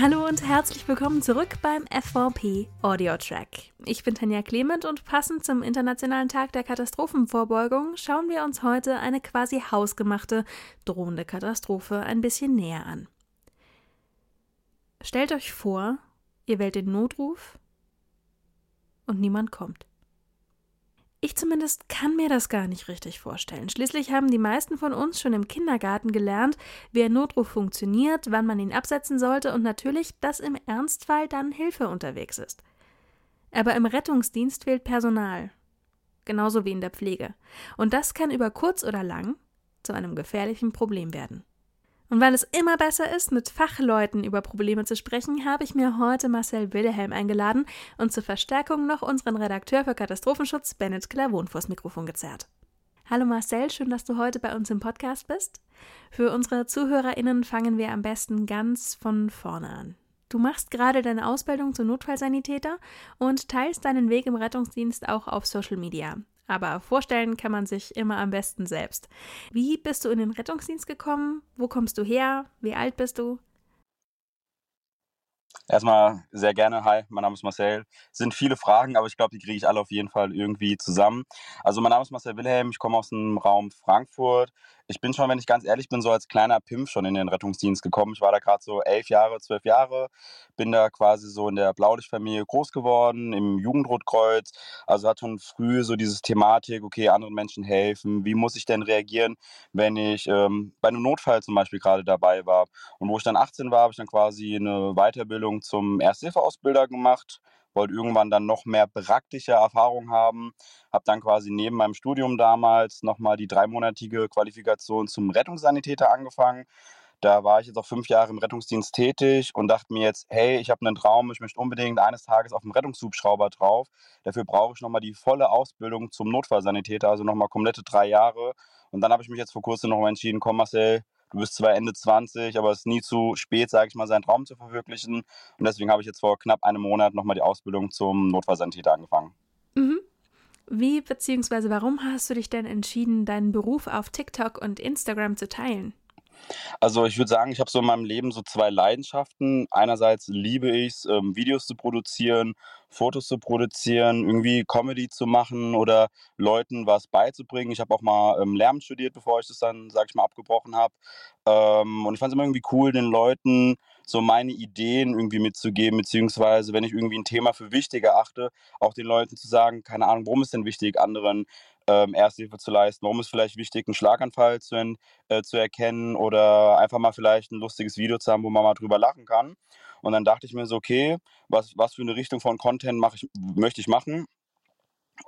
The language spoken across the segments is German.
Hallo und herzlich willkommen zurück beim FVP Audio Track. Ich bin Tanja Clement und passend zum Internationalen Tag der Katastrophenvorbeugung schauen wir uns heute eine quasi hausgemachte drohende Katastrophe ein bisschen näher an. Stellt euch vor, ihr wählt den Notruf und niemand kommt. Ich zumindest kann mir das gar nicht richtig vorstellen. Schließlich haben die meisten von uns schon im Kindergarten gelernt, wie ein Notruf funktioniert, wann man ihn absetzen sollte und natürlich, dass im Ernstfall dann Hilfe unterwegs ist. Aber im Rettungsdienst fehlt Personal. Genauso wie in der Pflege. Und das kann über kurz oder lang zu einem gefährlichen Problem werden. Und weil es immer besser ist, mit Fachleuten über Probleme zu sprechen, habe ich mir heute Marcel Wilhelm eingeladen und zur Verstärkung noch unseren Redakteur für Katastrophenschutz Bennett Klavon vors Mikrofon gezerrt. Hallo Marcel, schön, dass du heute bei uns im Podcast bist. Für unsere ZuhörerInnen fangen wir am besten ganz von vorne an. Du machst gerade deine Ausbildung zum Notfallsanitäter und teilst deinen Weg im Rettungsdienst auch auf Social Media. Aber vorstellen kann man sich immer am besten selbst. Wie bist du in den Rettungsdienst gekommen? Wo kommst du her? Wie alt bist du? Erstmal sehr gerne. Hi, mein Name ist Marcel. Es sind viele Fragen, aber ich glaube, die kriege ich alle auf jeden Fall irgendwie zusammen. Also mein Name ist Marcel Wilhelm, ich komme aus dem Raum Frankfurt ich bin schon, wenn ich ganz ehrlich bin, so als kleiner Pimp schon in den Rettungsdienst gekommen. Ich war da gerade so elf Jahre, zwölf Jahre, bin da quasi so in der Blaulichtfamilie groß geworden, im Jugendrotkreuz. Also hat schon früh so diese Thematik, okay, anderen Menschen helfen, wie muss ich denn reagieren, wenn ich ähm, bei einem Notfall zum Beispiel gerade dabei war. Und wo ich dann 18 war, habe ich dann quasi eine Weiterbildung zum Ersthilfeausbilder gemacht wollte irgendwann dann noch mehr praktische Erfahrung haben, habe dann quasi neben meinem Studium damals nochmal die dreimonatige Qualifikation zum Rettungssanitäter angefangen. Da war ich jetzt auch fünf Jahre im Rettungsdienst tätig und dachte mir jetzt, hey, ich habe einen Traum, ich möchte unbedingt eines Tages auf dem Rettungshubschrauber drauf. Dafür brauche ich nochmal die volle Ausbildung zum Notfallsanitäter, also nochmal komplette drei Jahre. Und dann habe ich mich jetzt vor kurzem nochmal entschieden, komm Marcel, du bist zwar Ende 20, aber es ist nie zu spät, sage ich mal, seinen Traum zu verwirklichen. Und deswegen habe ich jetzt vor knapp einem Monat nochmal die Ausbildung zum Notfallsanitäter angefangen. Mhm. Wie bzw. warum hast du dich denn entschieden, deinen Beruf auf TikTok und Instagram zu teilen? Also ich würde sagen, ich habe so in meinem Leben so zwei Leidenschaften. Einerseits liebe ich es, ähm, Videos zu produzieren, Fotos zu produzieren, irgendwie Comedy zu machen oder Leuten was beizubringen. Ich habe auch mal ähm, Lärm studiert, bevor ich das dann, sag ich mal, abgebrochen habe. Ähm, und ich fand es immer irgendwie cool, den Leuten so meine Ideen irgendwie mitzugeben, beziehungsweise wenn ich irgendwie ein Thema für wichtig erachte, auch den Leuten zu sagen, keine Ahnung, warum ist denn wichtig, anderen ähm, Ersthilfe zu leisten, warum ist vielleicht wichtig, einen Schlaganfall zu, äh, zu erkennen oder einfach mal vielleicht ein lustiges Video zu haben, wo man mal drüber lachen kann. Und dann dachte ich mir so, okay, was, was für eine Richtung von Content ich, möchte ich machen?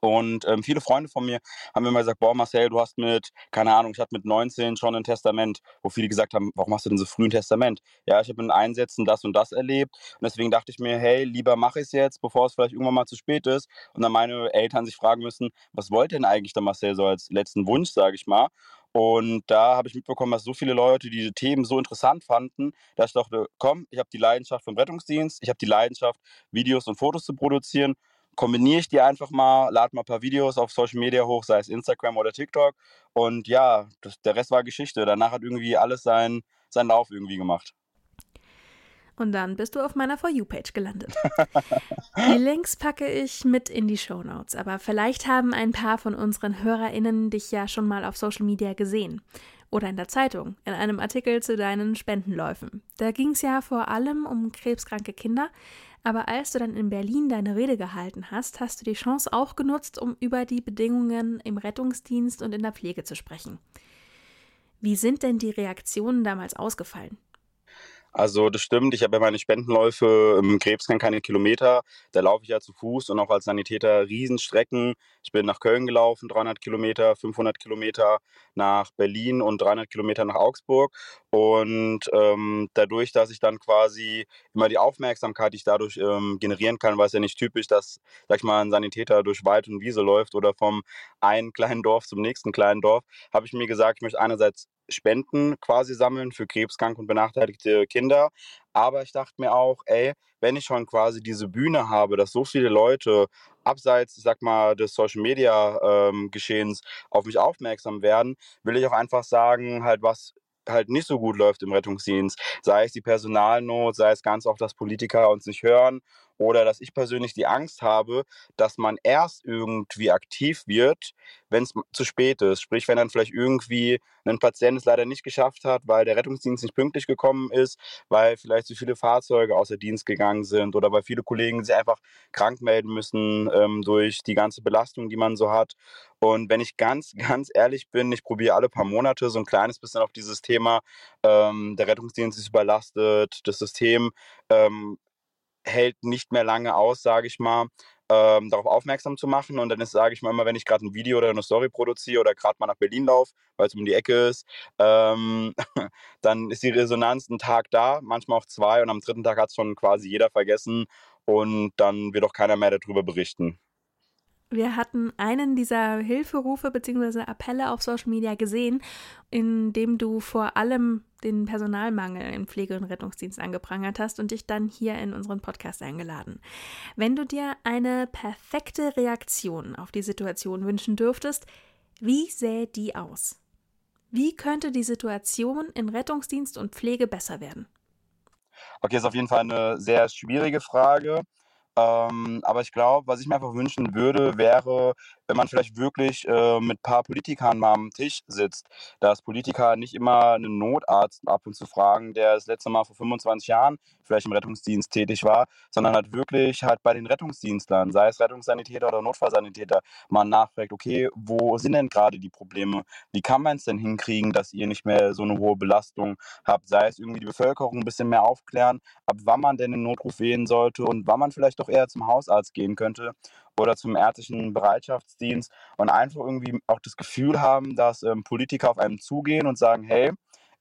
Und ähm, viele Freunde von mir haben immer gesagt, boah Marcel, du hast mit, keine Ahnung, ich hatte mit 19 schon ein Testament, wo viele gesagt haben, warum hast du denn so früh ein Testament? Ja, ich habe in Einsätzen das und das erlebt und deswegen dachte ich mir, hey, lieber mache ich es jetzt, bevor es vielleicht irgendwann mal zu spät ist und dann meine Eltern sich fragen müssen, was wollte denn eigentlich der Marcel so als letzten Wunsch, sage ich mal. Und da habe ich mitbekommen, dass so viele Leute diese Themen so interessant fanden, dass ich dachte, komm, ich habe die Leidenschaft vom Rettungsdienst, ich habe die Leidenschaft, Videos und Fotos zu produzieren kombiniere ich die einfach mal, lade mal ein paar Videos auf Social Media hoch, sei es Instagram oder TikTok. Und ja, das, der Rest war Geschichte. Danach hat irgendwie alles seinen, seinen Lauf irgendwie gemacht. Und dann bist du auf meiner For You-Page gelandet. die Links packe ich mit in die Show Notes, aber vielleicht haben ein paar von unseren HörerInnen dich ja schon mal auf Social Media gesehen. Oder in der Zeitung, in einem Artikel zu deinen Spendenläufen. Da ging es ja vor allem um krebskranke Kinder, aber als du dann in Berlin deine Rede gehalten hast, hast du die Chance auch genutzt, um über die Bedingungen im Rettungsdienst und in der Pflege zu sprechen. Wie sind denn die Reaktionen damals ausgefallen? Also das stimmt, ich habe ja meine Spendenläufe im Krebskrank keine Kilometer. Da laufe ich ja zu Fuß und auch als Sanitäter Riesenstrecken. Ich bin nach Köln gelaufen, 300 Kilometer, 500 Kilometer nach Berlin und 300 Kilometer nach Augsburg. Und ähm, dadurch, dass ich dann quasi immer die Aufmerksamkeit, die ich dadurch ähm, generieren kann, weil es ja nicht typisch, dass, sag ich mal, ein Sanitäter durch Wald und Wiese läuft oder vom einen kleinen Dorf zum nächsten kleinen Dorf, habe ich mir gesagt, ich möchte einerseits Spenden quasi sammeln für krebskranke und benachteiligte Kinder. Aber ich dachte mir auch, ey, wenn ich schon quasi diese Bühne habe, dass so viele Leute abseits, ich sag mal, des Social Media ähm, Geschehens auf mich aufmerksam werden, will ich auch einfach sagen, halt was halt nicht so gut läuft im Rettungsdienst. Sei es die Personalnot, sei es ganz oft, dass Politiker uns nicht hören oder dass ich persönlich die Angst habe, dass man erst irgendwie aktiv wird, wenn es zu spät ist. Sprich, wenn dann vielleicht irgendwie ein Patient es leider nicht geschafft hat, weil der Rettungsdienst nicht pünktlich gekommen ist, weil vielleicht zu viele Fahrzeuge außer Dienst gegangen sind oder weil viele Kollegen sich einfach krank melden müssen ähm, durch die ganze Belastung, die man so hat. Und wenn ich ganz, ganz ehrlich bin, ich probiere alle paar Monate so ein kleines bisschen auf dieses Thema, ähm, der Rettungsdienst ist überlastet, das System ähm, hält nicht mehr lange aus, sage ich mal, ähm, darauf aufmerksam zu machen. Und dann ist, sage ich mal immer, wenn ich gerade ein Video oder eine Story produziere oder gerade mal nach Berlin laufe, weil es um die Ecke ist, ähm, dann ist die Resonanz einen Tag da, manchmal auch zwei und am dritten Tag hat es schon quasi jeder vergessen und dann wird auch keiner mehr darüber berichten. Wir hatten einen dieser Hilferufe bzw. Appelle auf Social Media gesehen, in dem du vor allem den Personalmangel im Pflege- und Rettungsdienst angeprangert hast und dich dann hier in unseren Podcast eingeladen. Wenn du dir eine perfekte Reaktion auf die Situation wünschen dürftest, wie sähe die aus? Wie könnte die Situation in Rettungsdienst und Pflege besser werden? Okay, ist auf jeden Fall eine sehr schwierige Frage. Ähm, aber ich glaube, was ich mir einfach wünschen würde, wäre, wenn man vielleicht wirklich äh, mit ein paar Politikern mal am Tisch sitzt, dass Politiker nicht immer einen Notarzt ab und zu fragen, der das letzte Mal vor 25 Jahren vielleicht im Rettungsdienst tätig war, sondern halt wirklich halt bei den Rettungsdienstlern, sei es Rettungssanitäter oder Notfallsanitäter, mal nachfragt, okay, wo sind denn gerade die Probleme? Wie kann man es denn hinkriegen, dass ihr nicht mehr so eine hohe Belastung habt? Sei es irgendwie die Bevölkerung ein bisschen mehr aufklären, ab wann man denn den Notruf wählen sollte und wann man vielleicht doch eher zum Hausarzt gehen könnte oder zum ärztlichen Bereitschaftsdienst und einfach irgendwie auch das Gefühl haben, dass ähm, Politiker auf einem zugehen und sagen, hey,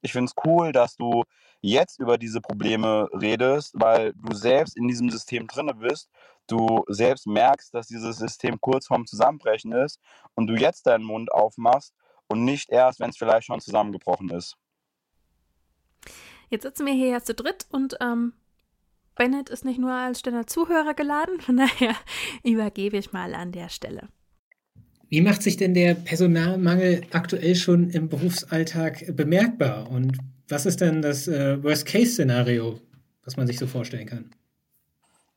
ich finde es cool, dass du jetzt über diese Probleme redest, weil du selbst in diesem System drinne bist, du selbst merkst, dass dieses System kurz vorm Zusammenbrechen ist und du jetzt deinen Mund aufmachst und nicht erst, wenn es vielleicht schon zusammengebrochen ist. Jetzt sitzen wir hier ja zu dritt und ähm, Bennett ist nicht nur als stiller Zuhörer geladen, von daher übergebe ich mal an der Stelle. Wie macht sich denn der Personalmangel aktuell schon im Berufsalltag bemerkbar? Und was ist denn das äh, Worst-Case-Szenario, was man sich so vorstellen kann?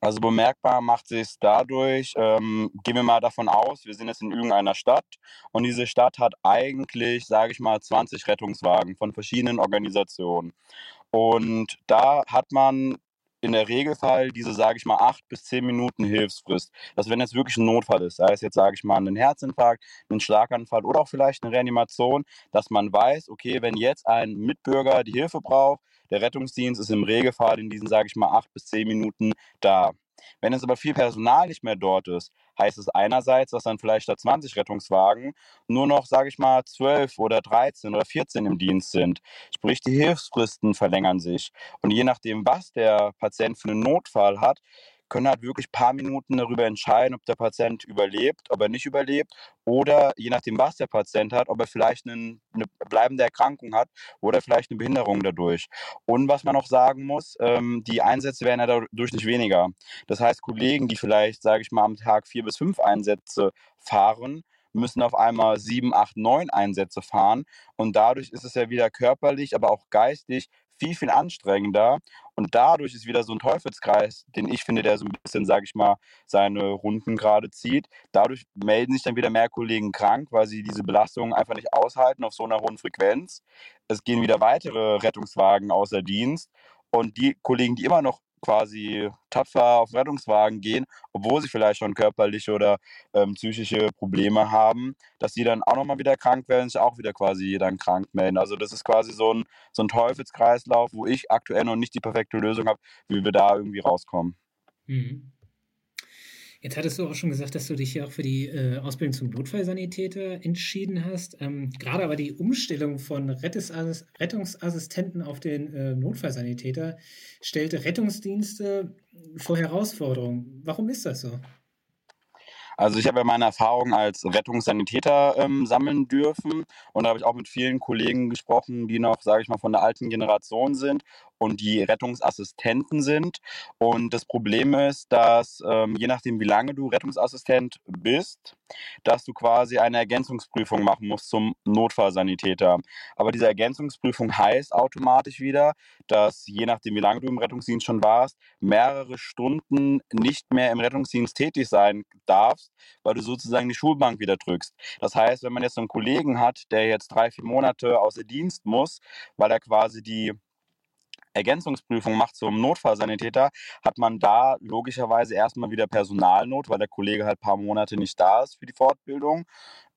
Also bemerkbar macht sich es dadurch, ähm, gehen wir mal davon aus, wir sind jetzt in irgendeiner Stadt und diese Stadt hat eigentlich, sage ich mal, 20 Rettungswagen von verschiedenen Organisationen. Und da hat man in der Regelfall diese, sage ich mal, acht bis zehn Minuten Hilfsfrist. Dass wenn jetzt wirklich ein Notfall ist, sei es jetzt, sage ich mal, ein Herzinfarkt, ein Schlaganfall oder auch vielleicht eine Reanimation, dass man weiß, okay, wenn jetzt ein Mitbürger die Hilfe braucht, der Rettungsdienst ist im Regelfall in diesen, sage ich mal, acht bis zehn Minuten da. Wenn jetzt aber viel Personal nicht mehr dort ist, heißt es einerseits, dass dann vielleicht statt 20 Rettungswagen nur noch, sage ich mal, 12 oder 13 oder 14 im Dienst sind. Sprich, die Hilfsfristen verlängern sich. Und je nachdem, was der Patient für einen Notfall hat, können halt wirklich ein paar Minuten darüber entscheiden, ob der Patient überlebt, ob er nicht überlebt oder je nachdem, was der Patient hat, ob er vielleicht einen, eine bleibende Erkrankung hat oder vielleicht eine Behinderung dadurch. Und was man auch sagen muss, ähm, die Einsätze werden ja dadurch nicht weniger. Das heißt, Kollegen, die vielleicht, sage ich mal, am Tag vier bis fünf Einsätze fahren, müssen auf einmal sieben, acht, neun Einsätze fahren. Und dadurch ist es ja wieder körperlich, aber auch geistig viel, viel anstrengender. Und dadurch ist wieder so ein Teufelskreis, den ich finde, der so ein bisschen, sage ich mal, seine Runden gerade zieht. Dadurch melden sich dann wieder mehr Kollegen krank, weil sie diese Belastung einfach nicht aushalten auf so einer hohen Frequenz. Es gehen wieder weitere Rettungswagen außer Dienst. Und die Kollegen, die immer noch quasi tapfer auf Rettungswagen gehen, obwohl sie vielleicht schon körperliche oder ähm, psychische Probleme haben, dass sie dann auch nochmal wieder krank werden, sich auch wieder quasi dann krank melden. Also das ist quasi so ein, so ein Teufelskreislauf, wo ich aktuell noch nicht die perfekte Lösung habe, wie wir da irgendwie rauskommen. Mhm. Jetzt hattest du auch schon gesagt, dass du dich ja auch für die äh, Ausbildung zum Notfallsanitäter entschieden hast. Ähm, gerade aber die Umstellung von Rettungsassistenten auf den äh, Notfallsanitäter stellte Rettungsdienste vor Herausforderungen. Warum ist das so? Also ich habe ja meine Erfahrungen als Rettungssanitäter ähm, sammeln dürfen und da habe ich auch mit vielen Kollegen gesprochen, die noch, sage ich mal, von der alten Generation sind und die Rettungsassistenten sind. Und das Problem ist, dass ähm, je nachdem, wie lange du Rettungsassistent bist, dass du quasi eine Ergänzungsprüfung machen musst zum Notfallsanitäter. Aber diese Ergänzungsprüfung heißt automatisch wieder, dass je nachdem, wie lange du im Rettungsdienst schon warst, mehrere Stunden nicht mehr im Rettungsdienst tätig sein darfst, weil du sozusagen die Schulbank wieder drückst. Das heißt, wenn man jetzt einen Kollegen hat, der jetzt drei, vier Monate außer Dienst muss, weil er quasi die Ergänzungsprüfung macht zum Notfallsanitäter, hat man da logischerweise erstmal wieder Personalnot, weil der Kollege halt ein paar Monate nicht da ist für die Fortbildung.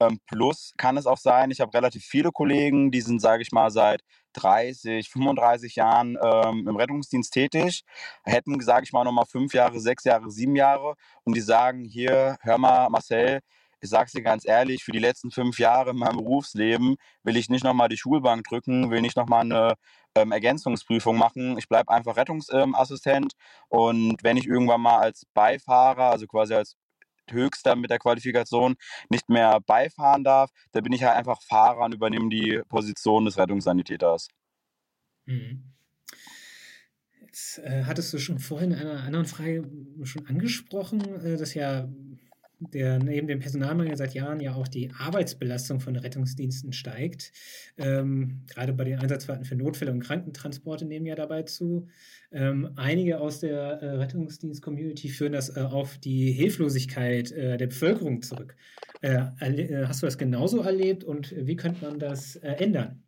Ähm, plus kann es auch sein, ich habe relativ viele Kollegen, die sind, sage ich mal, seit 30, 35 Jahren ähm, im Rettungsdienst tätig, hätten, sage ich mal, nochmal fünf Jahre, sechs Jahre, sieben Jahre und die sagen, hier, hör mal, Marcel, ich sage es dir ganz ehrlich, für die letzten fünf Jahre in meinem Berufsleben will ich nicht nochmal die Schulbank drücken, will nicht nochmal eine ähm, Ergänzungsprüfung machen. Ich bleibe einfach Rettungsassistent und wenn ich irgendwann mal als Beifahrer, also quasi als Höchster mit der Qualifikation nicht mehr beifahren darf, dann bin ich halt einfach Fahrer und übernehme die Position des Rettungssanitäters. Mhm. Jetzt äh, hattest du schon vorhin in einer anderen Frage schon angesprochen, äh, dass ja der neben dem Personalmangel seit Jahren ja auch die Arbeitsbelastung von Rettungsdiensten steigt. Ähm, gerade bei den Einsatzfahrten für Notfälle und Krankentransporte nehmen ja dabei zu. Ähm, einige aus der äh, Rettungsdienst-Community führen das äh, auf die Hilflosigkeit äh, der Bevölkerung zurück. Äh, äh, hast du das genauso erlebt und wie könnte man das äh, ändern?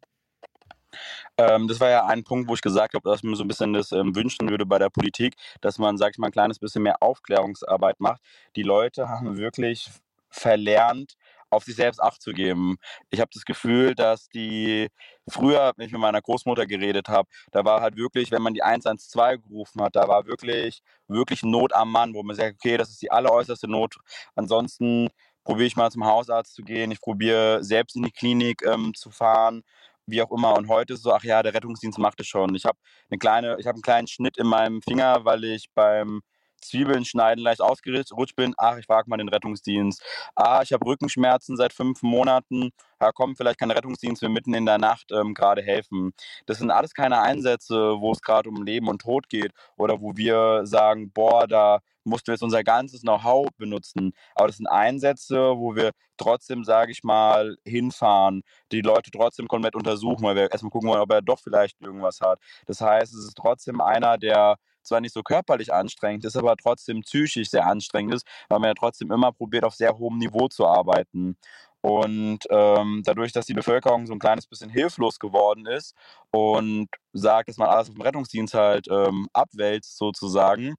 Ähm, das war ja ein Punkt, wo ich gesagt habe, dass ich mir so ein bisschen das ähm, wünschen würde bei der Politik, dass man, sag ich mal, ein kleines bisschen mehr Aufklärungsarbeit macht. Die Leute haben wirklich verlernt, auf sich selbst Acht zu geben. Ich habe das Gefühl, dass die früher, wenn ich mit meiner Großmutter geredet habe, da war halt wirklich, wenn man die 112 gerufen hat, da war wirklich, wirklich Not am Mann, wo man sagt, okay, das ist die alleräußerste Not. Ansonsten probiere ich mal zum Hausarzt zu gehen, ich probiere selbst in die Klinik ähm, zu fahren wie auch immer. Und heute so, ach ja, der Rettungsdienst macht es schon. Ich habe eine kleine, ich habe einen kleinen Schnitt in meinem Finger, weil ich beim Zwiebeln schneiden leicht ausgerutscht bin. Ach, ich frage mal den Rettungsdienst. Ah, ich habe Rückenschmerzen seit fünf Monaten. Ja, komm, vielleicht der Rettungsdienst mir mitten in der Nacht ähm, gerade helfen. Das sind alles keine Einsätze, wo es gerade um Leben und Tod geht oder wo wir sagen, boah, da mussten wir jetzt unser ganzes Know-how benutzen. Aber das sind Einsätze, wo wir trotzdem, sage ich mal, hinfahren, die Leute trotzdem komplett untersuchen, weil wir erstmal gucken wollen, ob er doch vielleicht irgendwas hat. Das heißt, es ist trotzdem einer, der zwar nicht so körperlich anstrengend ist, aber trotzdem psychisch sehr anstrengend ist, weil man ja trotzdem immer probiert, auf sehr hohem Niveau zu arbeiten. Und ähm, dadurch, dass die Bevölkerung so ein kleines bisschen hilflos geworden ist und sagt, dass man alles auf dem Rettungsdienst halt ähm, abwälzt sozusagen,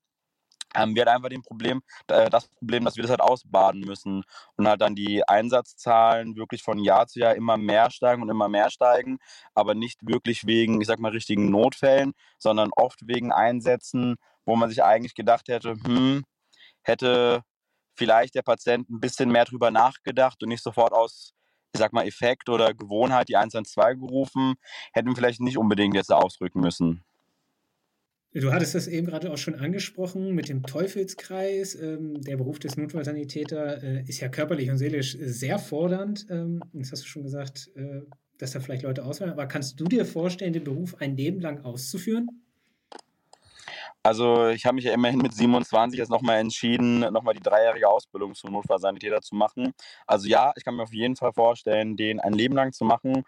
haben wir halt einfach den Problem, äh, das Problem, dass wir das halt ausbaden müssen und halt dann die Einsatzzahlen wirklich von Jahr zu Jahr immer mehr steigen und immer mehr steigen, aber nicht wirklich wegen, ich sag mal, richtigen Notfällen, sondern oft wegen Einsätzen, wo man sich eigentlich gedacht hätte, hm, hätte vielleicht der Patient ein bisschen mehr drüber nachgedacht und nicht sofort aus, ich sag mal, Effekt oder Gewohnheit die 112 gerufen, hätten vielleicht nicht unbedingt jetzt ausrücken müssen. Du hattest das eben gerade auch schon angesprochen mit dem Teufelskreis. Ähm, der Beruf des Notfallsanitäter äh, ist ja körperlich und seelisch sehr fordernd. Ähm, das hast du schon gesagt, äh, dass da vielleicht Leute auswählen. Aber kannst du dir vorstellen, den Beruf ein Leben lang auszuführen? Also ich habe mich ja immerhin mit 27 jetzt nochmal entschieden, nochmal die dreijährige Ausbildung zum Notfallsanitäter zu machen. Also ja, ich kann mir auf jeden Fall vorstellen, den ein Leben lang zu machen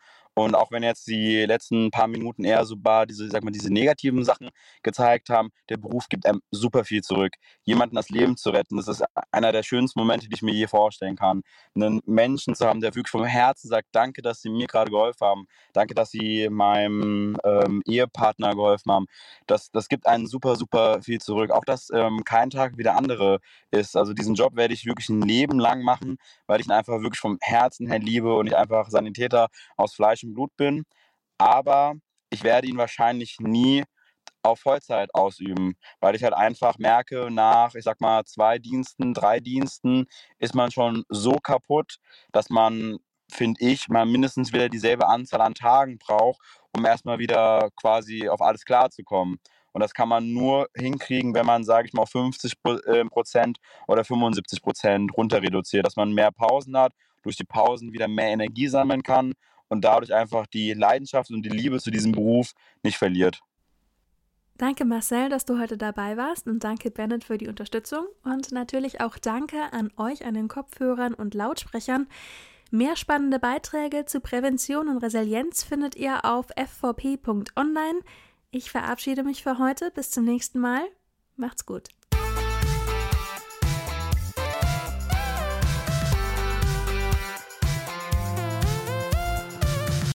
und auch wenn jetzt die letzten paar Minuten eher so bar diese, sag mal, diese negativen Sachen gezeigt haben, der Beruf gibt einem super viel zurück. Jemanden das Leben zu retten, das ist einer der schönsten Momente, die ich mir je vorstellen kann. Einen Menschen zu haben, der wirklich vom Herzen sagt, danke, dass sie mir gerade geholfen haben. Danke, dass sie meinem ähm, Ehepartner geholfen haben. Das, das gibt einen super, super viel zurück. Auch, dass ähm, kein Tag wie der andere ist. Also diesen Job werde ich wirklich ein Leben lang machen, weil ich ihn einfach wirklich vom Herzen her liebe und ich einfach Sanitäter aus Fleisch und Blut bin. Aber ich werde ihn wahrscheinlich nie auf Vollzeit ausüben, weil ich halt einfach merke, nach, ich sag mal, zwei Diensten, drei Diensten ist man schon so kaputt, dass man, finde ich, mal mindestens wieder dieselbe Anzahl an Tagen braucht, um erstmal wieder quasi auf alles klarzukommen. Und das kann man nur hinkriegen, wenn man, sage ich mal, auf 50 äh, Prozent oder 75 Prozent runter reduziert, dass man mehr Pausen hat, durch die Pausen wieder mehr Energie sammeln kann und dadurch einfach die Leidenschaft und die Liebe zu diesem Beruf nicht verliert. Danke Marcel, dass du heute dabei warst und danke Bennett für die Unterstützung und natürlich auch danke an euch an den Kopfhörern und Lautsprechern. Mehr spannende Beiträge zu Prävention und Resilienz findet ihr auf fvp.online. Ich verabschiede mich für heute. Bis zum nächsten Mal. Macht's gut.